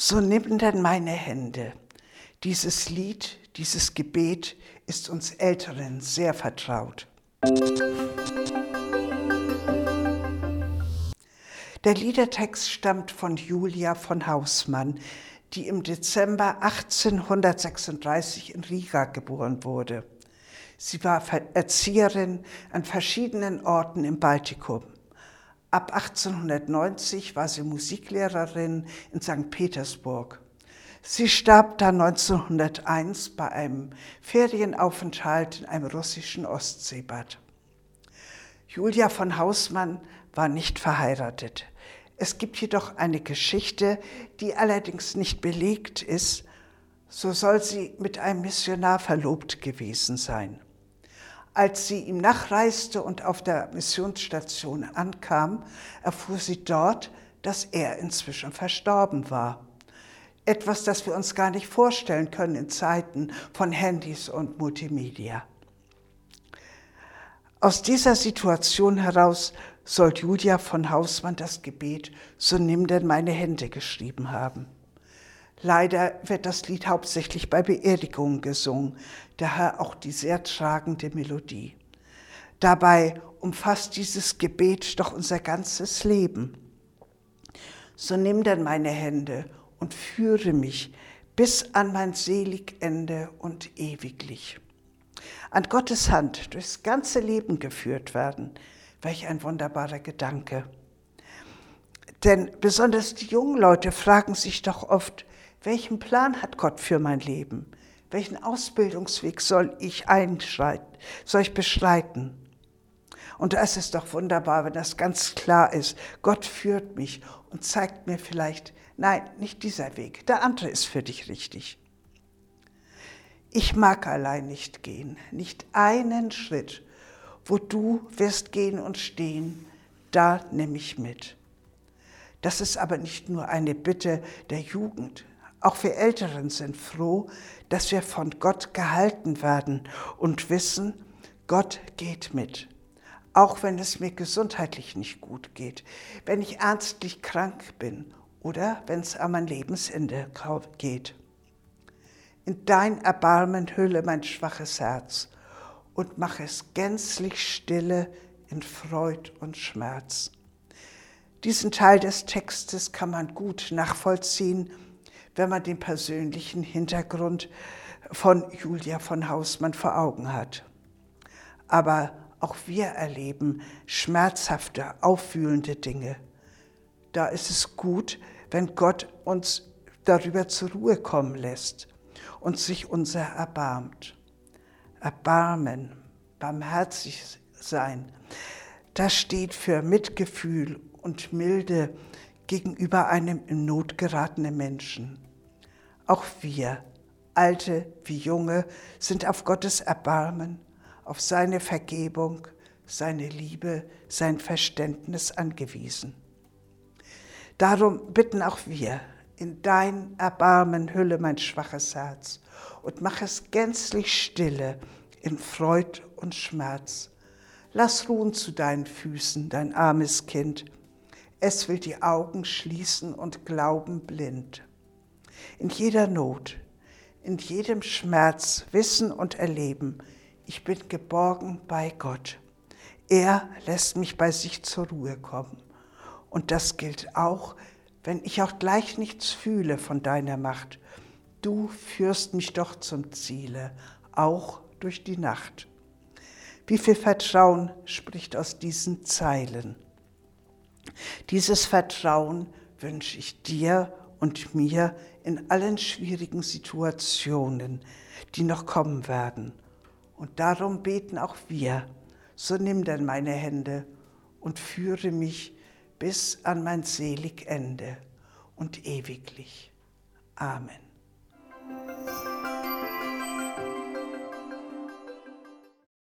So nimm denn meine Hände. Dieses Lied, dieses Gebet ist uns Älteren sehr vertraut. Der Liedertext stammt von Julia von Hausmann, die im Dezember 1836 in Riga geboren wurde. Sie war Erzieherin an verschiedenen Orten im Baltikum. Ab 1890 war sie Musiklehrerin in St. Petersburg. Sie starb dann 1901 bei einem Ferienaufenthalt in einem russischen Ostseebad. Julia von Hausmann war nicht verheiratet. Es gibt jedoch eine Geschichte, die allerdings nicht belegt ist. So soll sie mit einem Missionar verlobt gewesen sein. Als sie ihm nachreiste und auf der Missionsstation ankam, erfuhr sie dort, dass er inzwischen verstorben war. Etwas, das wir uns gar nicht vorstellen können in Zeiten von Handys und Multimedia. Aus dieser Situation heraus soll Julia von Hausmann das Gebet So nimm denn meine Hände geschrieben haben. Leider wird das Lied hauptsächlich bei Beerdigungen gesungen, daher auch die sehr tragende Melodie. Dabei umfasst dieses Gebet doch unser ganzes Leben. So nimm denn meine Hände und führe mich bis an mein selig Ende und ewiglich an Gottes Hand durchs ganze Leben geführt werden. Welch ein wunderbarer Gedanke. Denn besonders die jungen Leute fragen sich doch oft, welchen Plan hat Gott für mein Leben? Welchen Ausbildungsweg soll ich einschreiten, soll ich beschreiten? Und da ist doch wunderbar, wenn das ganz klar ist. Gott führt mich und zeigt mir vielleicht, nein, nicht dieser Weg, der andere ist für dich richtig. Ich mag allein nicht gehen, nicht einen Schritt. Wo du wirst gehen und stehen, da nimm ich mit. Das ist aber nicht nur eine Bitte der Jugend. Auch wir Älteren sind froh, dass wir von Gott gehalten werden und wissen, Gott geht mit. Auch wenn es mir gesundheitlich nicht gut geht, wenn ich ernstlich krank bin oder wenn es an mein Lebensende geht. In dein Erbarmen hülle mein schwaches Herz und mach es gänzlich stille in Freud und Schmerz. Diesen Teil des Textes kann man gut nachvollziehen, wenn man den persönlichen Hintergrund von Julia von Hausmann vor Augen hat. Aber auch wir erleben schmerzhafte, aufwühlende Dinge. Da ist es gut, wenn Gott uns darüber zur Ruhe kommen lässt und sich unser erbarmt. Erbarmen, barmherzig sein, das steht für Mitgefühl und Milde gegenüber einem in Not geratenen Menschen. Auch wir, Alte wie Junge, sind auf Gottes Erbarmen, auf seine Vergebung, seine Liebe, sein Verständnis angewiesen. Darum bitten auch wir, in dein Erbarmen hülle mein schwaches Herz und mach es gänzlich stille in Freud und Schmerz. Lass ruhen zu deinen Füßen, dein armes Kind. Es will die Augen schließen und glauben blind. In jeder Not, in jedem Schmerz wissen und erleben, ich bin geborgen bei Gott. Er lässt mich bei sich zur Ruhe kommen. Und das gilt auch wenn ich auch gleich nichts fühle von deiner Macht. Du führst mich doch zum Ziele, auch durch die Nacht. Wie viel Vertrauen spricht aus diesen Zeilen? Dieses Vertrauen wünsche ich dir und mir in allen schwierigen Situationen, die noch kommen werden. Und darum beten auch wir. So nimm denn meine Hände und führe mich bis an mein selig Ende und ewiglich. Amen.